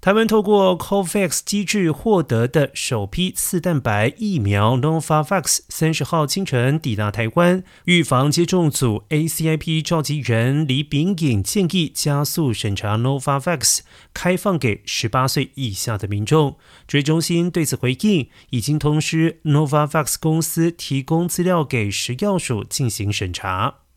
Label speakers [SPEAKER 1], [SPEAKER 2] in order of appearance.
[SPEAKER 1] 台湾透过 COVAX 机制获得的首批次蛋白疫苗 Novavax，三十号清晨抵达台湾。预防接种组 ACIP 召集人李炳颖建议加速审查 Novavax，开放给十八岁以下的民众。追中心对此回应，已经通知 Novavax 公司提供资料给食药署进行审查。